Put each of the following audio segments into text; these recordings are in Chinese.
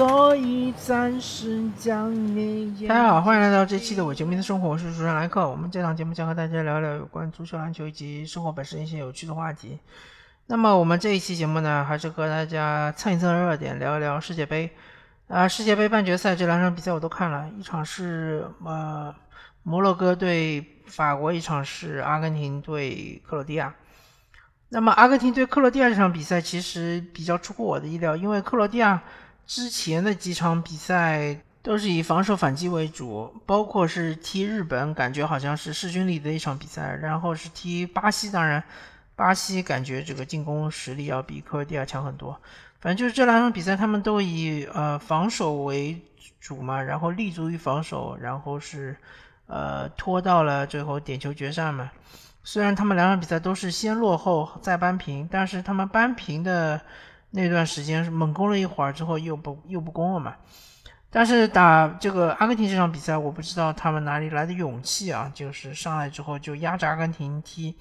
所以暂时将你。大家好，欢迎来到这期的我球迷的生活，我是主持人莱克。我们这档节目将和大家聊聊有关足球、篮球以及生活本身一些有趣的话题。那么我们这一期节目呢，还是和大家蹭一蹭热点，聊一聊世界杯。啊，世界杯半决赛这两场比赛我都看了，一场是呃摩洛哥对法国，一场是阿根廷对克罗地亚。那么阿根廷对克罗地亚这场比赛其实比较出乎我的意料，因为克罗地亚之前的几场比赛都是以防守反击为主，包括是踢日本，感觉好像是势均力敌的一场比赛，然后是踢巴西，当然巴西感觉这个进攻实力要比克罗地亚强很多。反正就是这两场比赛，他们都以呃防守为主嘛，然后立足于防守，然后是呃拖到了最后点球决战嘛。虽然他们两场比赛都是先落后再扳平，但是他们扳平的那段时间是猛攻了一会儿之后又不又不攻了嘛。但是打这个阿根廷这场比赛，我不知道他们哪里来的勇气啊，就是上来之后就压着阿根廷踢，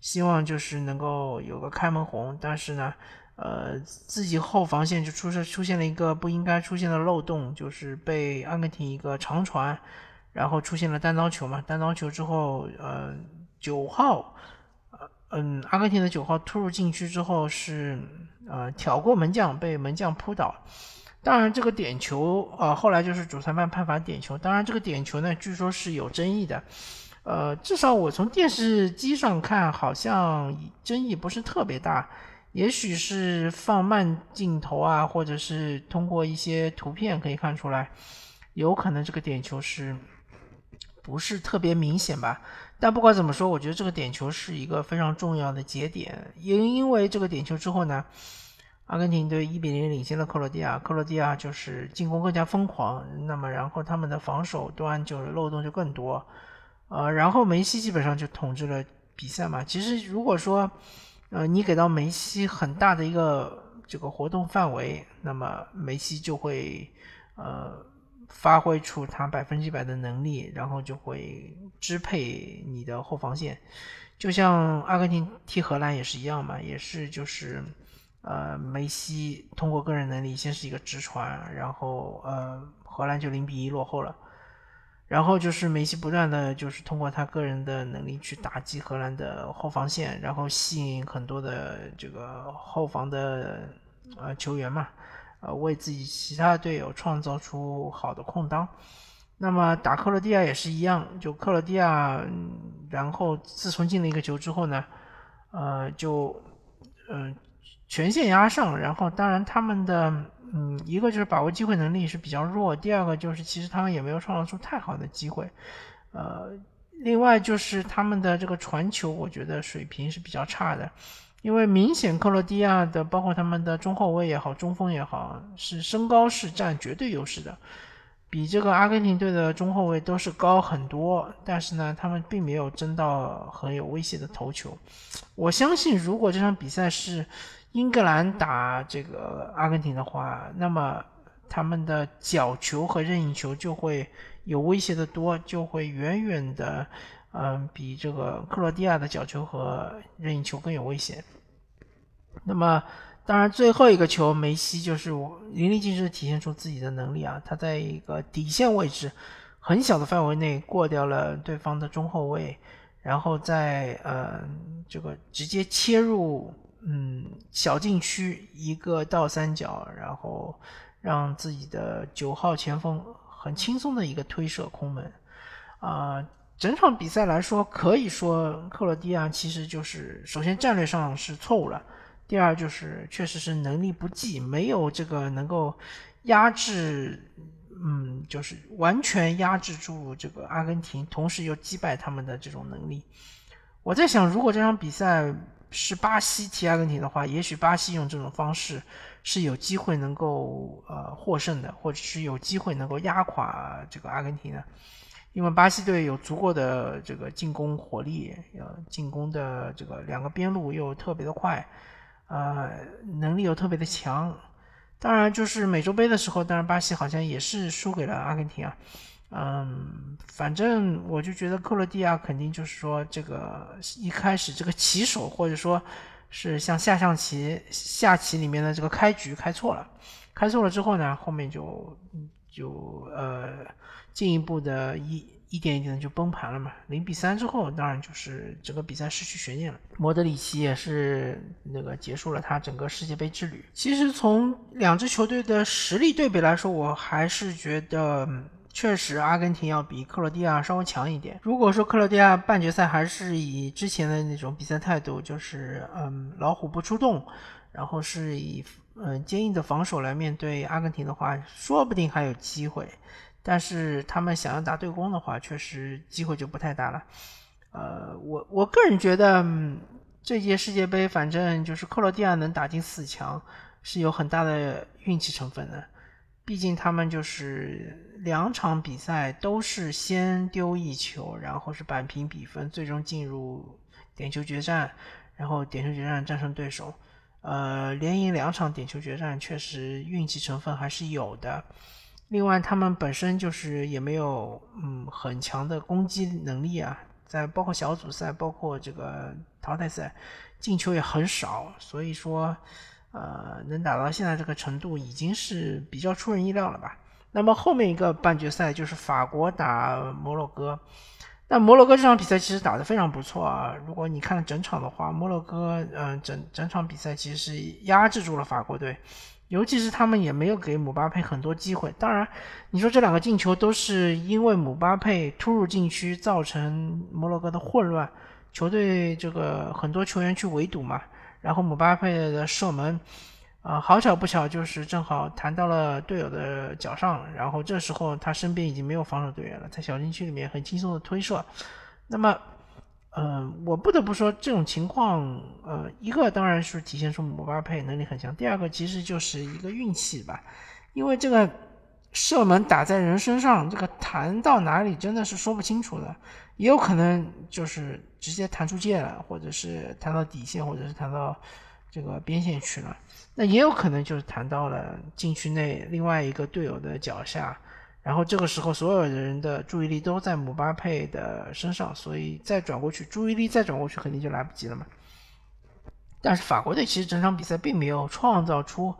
希望就是能够有个开门红，但是呢。呃，自己后防线就出现出现了一个不应该出现的漏洞，就是被阿根廷一个长传，然后出现了单刀球嘛。单刀球之后，呃，九号，嗯，阿根廷的九号突入禁区之后是呃挑过门将，被门将扑倒。当然，这个点球啊，后来就是主裁判判罚点球。当然，这个点球呢，据说是有争议的。呃，至少我从电视机上看，好像争议不是特别大。也许是放慢镜头啊，或者是通过一些图片可以看出来，有可能这个点球是不是特别明显吧？但不管怎么说，我觉得这个点球是一个非常重要的节点。因因为这个点球之后呢，阿根廷队一比零领先了克罗地亚，克罗地亚就是进攻更加疯狂，那么然后他们的防守端就漏洞就更多，呃，然后梅西基本上就统治了比赛嘛。其实如果说，呃，你给到梅西很大的一个这个活动范围，那么梅西就会呃发挥出他百分之百的能力，然后就会支配你的后防线。就像阿根廷踢荷兰也是一样嘛，也是就是呃梅西通过个人能力先是一个直传，然后呃荷兰就零比一落后了。然后就是梅西不断的就是通过他个人的能力去打击荷兰的后防线，然后吸引很多的这个后防的呃球员嘛，呃为自己其他队友创造出好的空当。那么打克罗地亚也是一样，就克罗地亚，然后自从进了一个球之后呢，呃就嗯全线压上，然后当然他们的。嗯，一个就是把握机会能力是比较弱，第二个就是其实他们也没有创造出太好的机会，呃，另外就是他们的这个传球，我觉得水平是比较差的，因为明显克罗地亚的包括他们的中后卫也好，中锋也好，是身高是占绝对优势的，比这个阿根廷队的中后卫都是高很多，但是呢，他们并没有争到很有威胁的头球。我相信，如果这场比赛是。英格兰打这个阿根廷的话，那么他们的角球和任意球就会有威胁的多，就会远远的，嗯，比这个克罗地亚的角球和任意球更有危险。那么，当然最后一个球，梅西就是淋漓尽致体现出自己的能力啊，他在一个底线位置很小的范围内过掉了对方的中后卫，然后在呃这个直接切入。嗯，小禁区一个倒三角，然后让自己的九号前锋很轻松的一个推射空门，啊，整场比赛来说，可以说克罗地亚其实就是首先战略上是错误了，第二就是确实是能力不济，没有这个能够压制，嗯，就是完全压制住这个阿根廷，同时又击败他们的这种能力。我在想，如果这场比赛。是巴西踢阿根廷的话，也许巴西用这种方式是有机会能够呃获胜的，或者是有机会能够压垮这个阿根廷的，因为巴西队有足够的这个进攻火力，呃，进攻的这个两个边路又特别的快，呃，能力又特别的强。当然，就是美洲杯的时候，当然巴西好像也是输给了阿根廷啊。嗯，反正我就觉得克罗地亚肯定就是说，这个一开始这个起手，或者说是像下象棋下棋里面的这个开局开错了，开错了之后呢，后面就就呃进一步的一一点一点的就崩盘了嘛。零比三之后，当然就是整个比赛失去悬念了。莫德里奇也是那个结束了他整个世界杯之旅。其实从两支球队的实力对比来说，我还是觉得。确实，阿根廷要比克罗地亚稍微强一点。如果说克罗地亚半决赛还是以之前的那种比赛态度，就是嗯老虎不出动，然后是以嗯坚硬的防守来面对阿根廷的话，说不定还有机会。但是他们想要打对攻的话，确实机会就不太大了。呃，我我个人觉得这届世界杯，反正就是克罗地亚能打进四强，是有很大的运气成分的。毕竟他们就是两场比赛都是先丢一球，然后是扳平比分，最终进入点球决战，然后点球决战战胜对手。呃，连赢两场点球决战，确实运气成分还是有的。另外，他们本身就是也没有嗯很强的攻击能力啊，在包括小组赛，包括这个淘汰赛，进球也很少，所以说。呃，能打到现在这个程度，已经是比较出人意料了吧？那么后面一个半决赛就是法国打摩洛哥。那摩洛哥这场比赛其实打得非常不错啊。如果你看整场的话，摩洛哥嗯整整场比赛其实是压制住了法国队，尤其是他们也没有给姆巴佩很多机会。当然，你说这两个进球都是因为姆巴佩突入禁区造成摩洛哥的混乱，球队这个很多球员去围堵嘛。然后姆巴佩的射门，啊，好巧不巧，就是正好弹到了队友的脚上。然后这时候他身边已经没有防守队员了，在小禁区里面很轻松的推射。那么，嗯，我不得不说这种情况，呃，一个当然是体现出姆巴佩能力很强，第二个其实就是一个运气吧，因为这个射门打在人身上，这个弹到哪里真的是说不清楚的。也有可能就是直接弹出界了，或者是弹到底线，或者是弹到这个边线去了。那也有可能就是弹到了禁区内另外一个队友的脚下，然后这个时候所有的人的注意力都在姆巴佩的身上，所以再转过去，注意力再转过去肯定就来不及了嘛。但是法国队其实整场比赛并没有创造出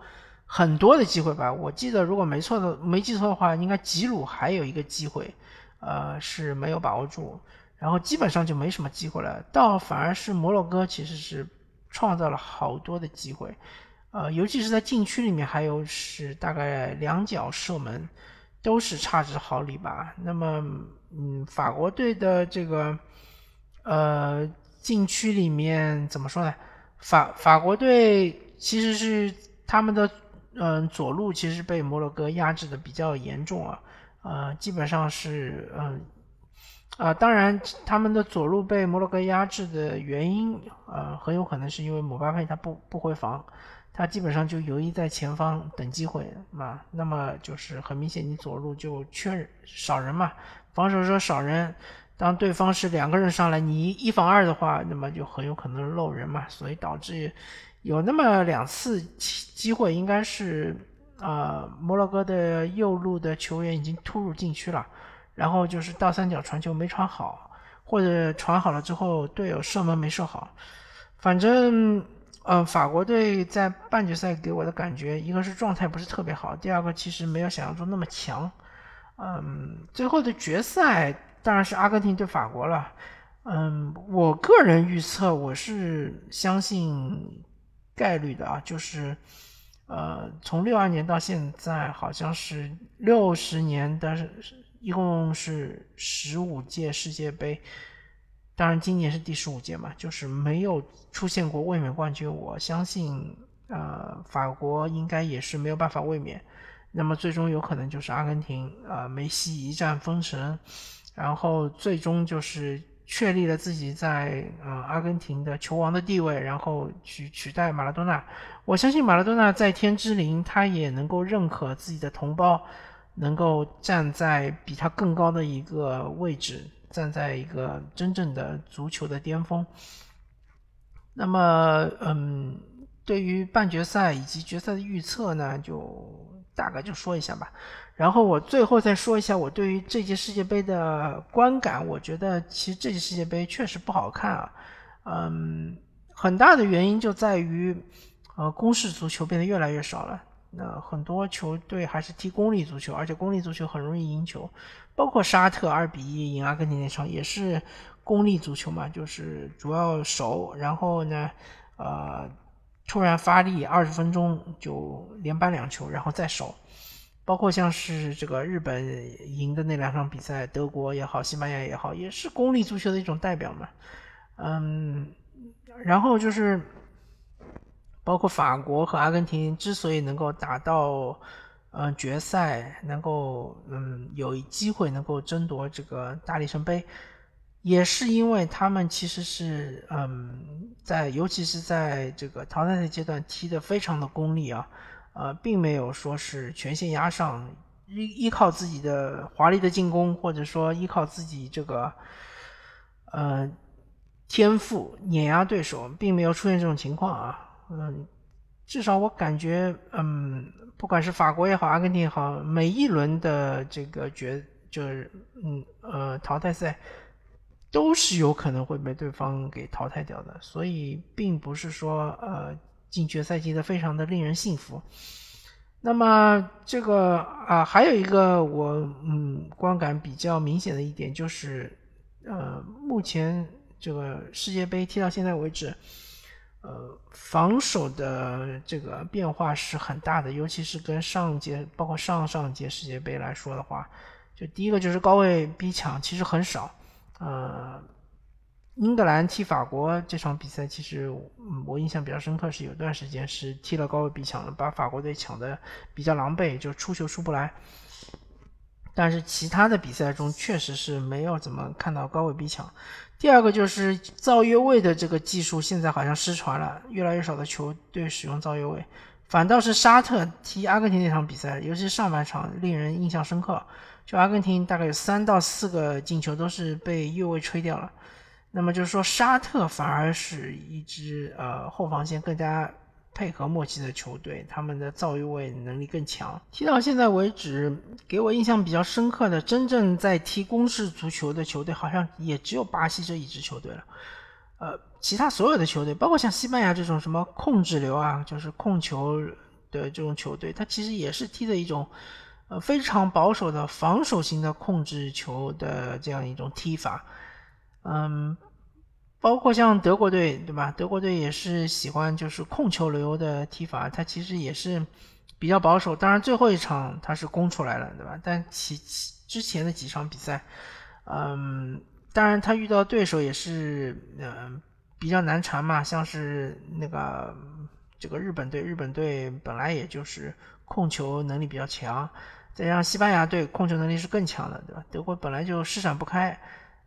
很多的机会吧？我记得如果没错的没记错的话，应该吉鲁还有一个机会。呃，是没有把握住，然后基本上就没什么机会了。倒反而是摩洛哥其实是创造了好多的机会，呃，尤其是在禁区里面，还有是大概两脚射门，都是差之毫厘吧。那么，嗯，法国队的这个呃禁区里面怎么说呢？法法国队其实是他们的嗯左路其实被摩洛哥压制的比较严重啊。呃，基本上是，嗯，啊，当然，他们的左路被摩洛哥压制的原因，呃，很有可能是因为姆巴佩他不不回防，他基本上就游移在前方等机会嘛。那么就是很明显，你左路就缺少人嘛，防守说少人，当对方是两个人上来，你一防二的话，那么就很有可能漏人嘛，所以导致有那么两次机会，应该是。啊，摩洛哥的右路的球员已经突入禁区了，然后就是倒三角传球没传好，或者传好了之后队友射门没射好，反正呃，法国队在半决赛给我的感觉，一个是状态不是特别好，第二个其实没有想象中那么强。嗯，最后的决赛当然是阿根廷对法国了。嗯，我个人预测我是相信概率的啊，就是。呃，从六二年到现在，好像是六十年的，一共是十五届世界杯。当然，今年是第十五届嘛，就是没有出现过卫冕冠军。我相信，呃，法国应该也是没有办法卫冕。那么，最终有可能就是阿根廷，呃，梅西一战封神，然后最终就是。确立了自己在呃阿根廷的球王的地位，然后去取代马拉多纳。我相信马拉多纳在天之灵，他也能够认可自己的同胞能够站在比他更高的一个位置，站在一个真正的足球的巅峰。那么，嗯，对于半决赛以及决赛的预测呢，就大概就说一下吧。然后我最后再说一下我对于这届世界杯的观感。我觉得其实这届世界杯确实不好看啊，嗯，很大的原因就在于，呃，攻势足球变得越来越少了。那很多球队还是踢功利足球，而且功利足球很容易赢球，包括沙特二比一赢阿根廷那场也是功利足球嘛，就是主要守，然后呢，呃，突然发力，二十分钟就连扳两球，然后再守。包括像是这个日本赢的那两场比赛，德国也好，西班牙也好，也是功利足球的一种代表嘛。嗯，然后就是。包括法国和阿根廷之所以能够打到嗯决赛，能够嗯有机会能够争夺这个大力神杯，也是因为他们其实是嗯在尤其是在这个淘汰赛阶段踢的非常的功利啊，呃，并没有说是全线压上，依依靠自己的华丽的进攻，或者说依靠自己这个呃天赋碾压对手，并没有出现这种情况啊。嗯，至少我感觉，嗯，不管是法国也好，阿根廷也好，每一轮的这个决就是，嗯呃，淘汰赛都是有可能会被对方给淘汰掉的，所以并不是说，呃，进决赛踢的非常的令人信服。那么这个啊，还有一个我嗯观感比较明显的一点就是，呃，目前这个世界杯踢到现在为止。呃，防守的这个变化是很大的，尤其是跟上届，包括上上届世界杯来说的话，就第一个就是高位逼抢，其实很少。呃，英格兰踢法国这场比赛，其实我印象比较深刻，是有段时间是踢了高位逼抢的，把法国队抢的比较狼狈，就出球出不来。但是其他的比赛中，确实是没有怎么看到高位逼抢。第二个就是造越位的这个技术，现在好像失传了，越来越少的球队使用造越位，反倒是沙特踢阿根廷那场比赛，尤其上半场令人印象深刻。就阿根廷大概有三到四个进球都是被越位吹掉了。那么就是说，沙特反而是一支呃后防线更加。配合默契的球队，他们的造越位能力更强。踢到现在为止，给我印象比较深刻的，真正在踢攻势足球的球队，好像也只有巴西这一支球队了。呃，其他所有的球队，包括像西班牙这种什么控制流啊，就是控球的这种球队，它其实也是踢的一种呃非常保守的防守型的控制球的这样一种踢法。嗯。包括像德国队，对吧？德国队也是喜欢就是控球流的踢法，他其实也是比较保守。当然最后一场他是攻出来了，对吧？但其其之前的几场比赛，嗯，当然他遇到对手也是嗯比较难缠嘛，像是那个这个日本队，日本队本来也就是控球能力比较强，再加上西班牙队控球能力是更强的，对吧？德国本来就施展不开。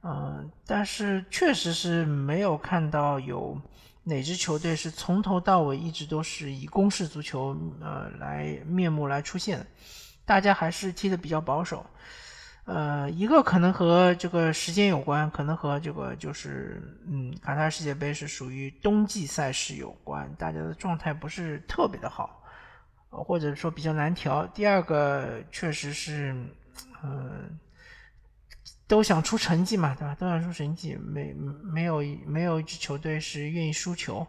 嗯，但是确实是没有看到有哪支球队是从头到尾一直都是以攻势足球呃来面目来出现的，大家还是踢的比较保守。呃，一个可能和这个时间有关，可能和这个就是嗯，卡塔尔世界杯是属于冬季赛事有关，大家的状态不是特别的好，或者说比较难调。第二个确实是嗯。都想出成绩嘛，对吧？都想出成绩，没没有没有一支球队是愿意输球，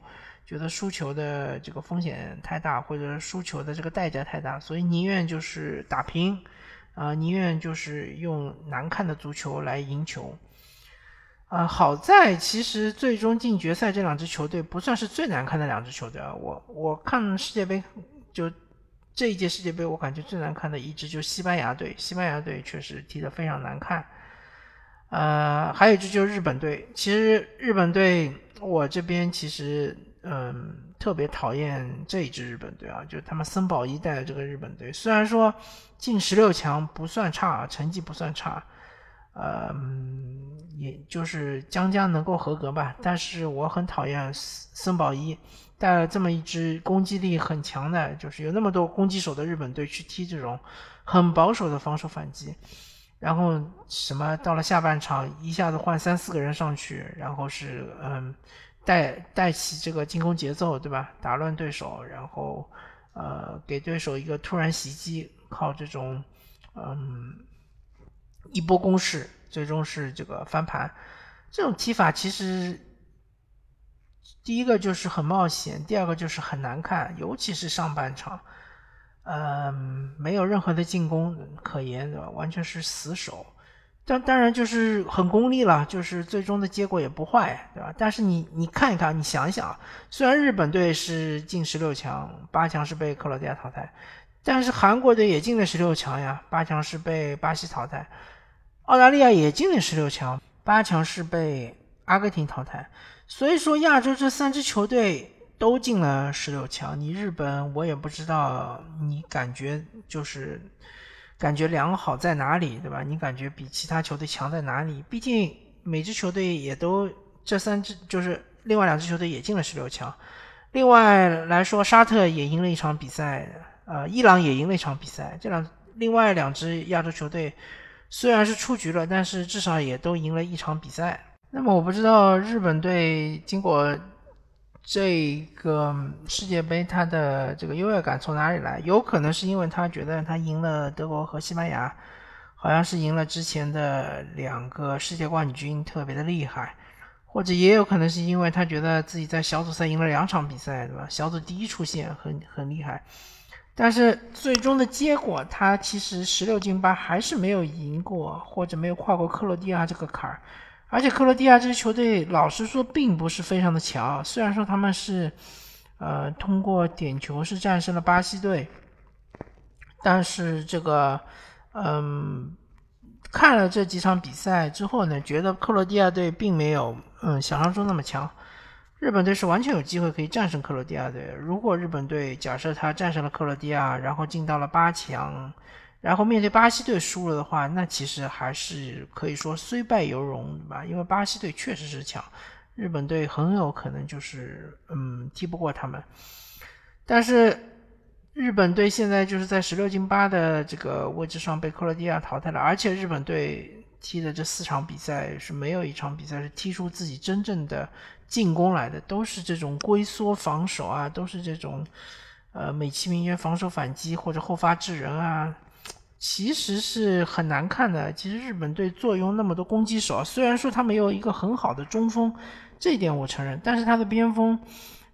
觉得输球的这个风险太大，或者输球的这个代价太大，所以宁愿就是打平，啊，宁愿就是用难看的足球来赢球。啊，好在其实最终进决赛这两支球队不算是最难看的两支球队啊。我我看世界杯就这一届世界杯，我感觉最难看的一支就西班牙队，西班牙队确实踢得非常难看。呃，还有一支就是日本队。其实日本队，我这边其实嗯特别讨厌这一支日本队啊，就他们森保一带的这个日本队。虽然说进十六强不算差，成绩不算差，呃，也就是将将能够合格吧。但是我很讨厌森保一带了这么一支攻击力很强的，就是有那么多攻击手的日本队去踢这种很保守的防守反击。然后什么到了下半场一下子换三四个人上去，然后是嗯带带起这个进攻节奏，对吧？打乱对手，然后呃给对手一个突然袭击，靠这种嗯一波攻势，最终是这个翻盘。这种踢法其实第一个就是很冒险，第二个就是很难看，尤其是上半场。嗯，没有任何的进攻可言，对吧？完全是死守。当当然就是很功利了，就是最终的结果也不坏，对吧？但是你你看一看，你想一想，虽然日本队是进十六强，八强是被克罗地亚淘汰，但是韩国队也进了十六强呀，八强是被巴西淘汰，澳大利亚也进了十六强，八强是被阿根廷淘汰。所以说，亚洲这三支球队都进了十六强，你日本我也不知道，你感觉就是。感觉良好在哪里，对吧？你感觉比其他球队强在哪里？毕竟每支球队也都这三支，就是另外两支球队也进了十六强。另外来说，沙特也赢了一场比赛，呃，伊朗也赢了一场比赛。这两另外两支亚洲球队虽然是出局了，但是至少也都赢了一场比赛。那么我不知道日本队经过。这个世界杯，他的这个优越感从哪里来？有可能是因为他觉得他赢了德国和西班牙，好像是赢了之前的两个世界冠军，特别的厉害。或者也有可能是因为他觉得自己在小组赛赢了两场比赛，对吧？小组第一出线很很厉害。但是最终的结果，他其实十六进八还是没有赢过，或者没有跨过克罗地亚这个坎儿。而且克罗地亚这支球队，老实说，并不是非常的强。虽然说他们是，呃，通过点球是战胜了巴西队，但是这个，嗯，看了这几场比赛之后呢，觉得克罗地亚队并没有，嗯，想象中那么强。日本队是完全有机会可以战胜克罗地亚队。如果日本队假设他战胜了克罗地亚，然后进到了八强。然后面对巴西队输了的话，那其实还是可以说虽败犹荣，对吧？因为巴西队确实是强，日本队很有可能就是嗯踢不过他们。但是日本队现在就是在十六进八的这个位置上被克罗地亚淘汰了，而且日本队踢的这四场比赛是没有一场比赛是踢出自己真正的进攻来的，都是这种龟缩防守啊，都是这种呃美其名曰防守反击或者后发制人啊。其实是很难看的。其实日本队坐拥那么多攻击手，虽然说他没有一个很好的中锋，这一点我承认，但是他的边锋，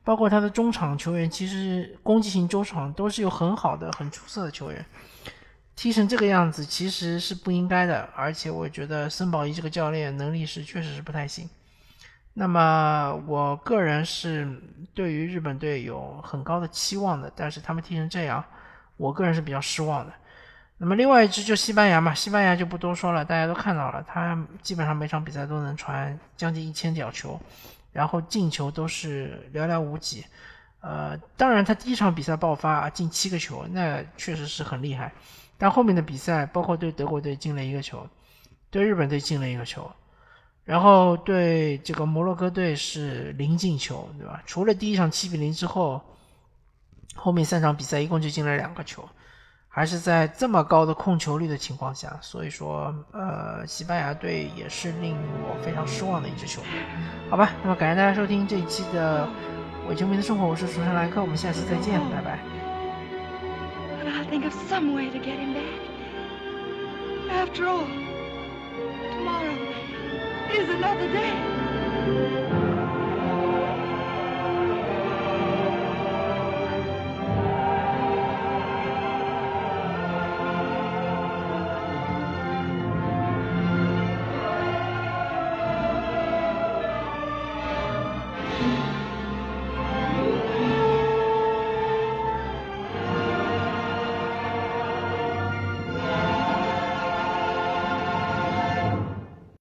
包括他的中场球员，其实攻击型中场都是有很好的、很出色的球员。踢成这个样子其实是不应该的，而且我觉得森保一这个教练能力是确实是不太行。那么我个人是对于日本队有很高的期望的，但是他们踢成这样，我个人是比较失望的。那么另外一支就西班牙嘛，西班牙就不多说了，大家都看到了，他基本上每场比赛都能传将近一千脚球，然后进球都是寥寥无几。呃，当然他第一场比赛爆发啊进七个球，那确实是很厉害。但后面的比赛，包括对德国队进了一个球，对日本队进了一个球，然后对这个摩洛哥队是零进球，对吧？除了第一场七比零之后，后面三场比赛一共就进了两个球。还是在这么高的控球率的情况下，所以说，呃，西班牙队也是令我非常失望的一支球队，好吧？那么感谢大家收听这一期的伪球迷的生活，我是主持人莱克，我们下期再见，拜拜。After all, tomorrow is another day.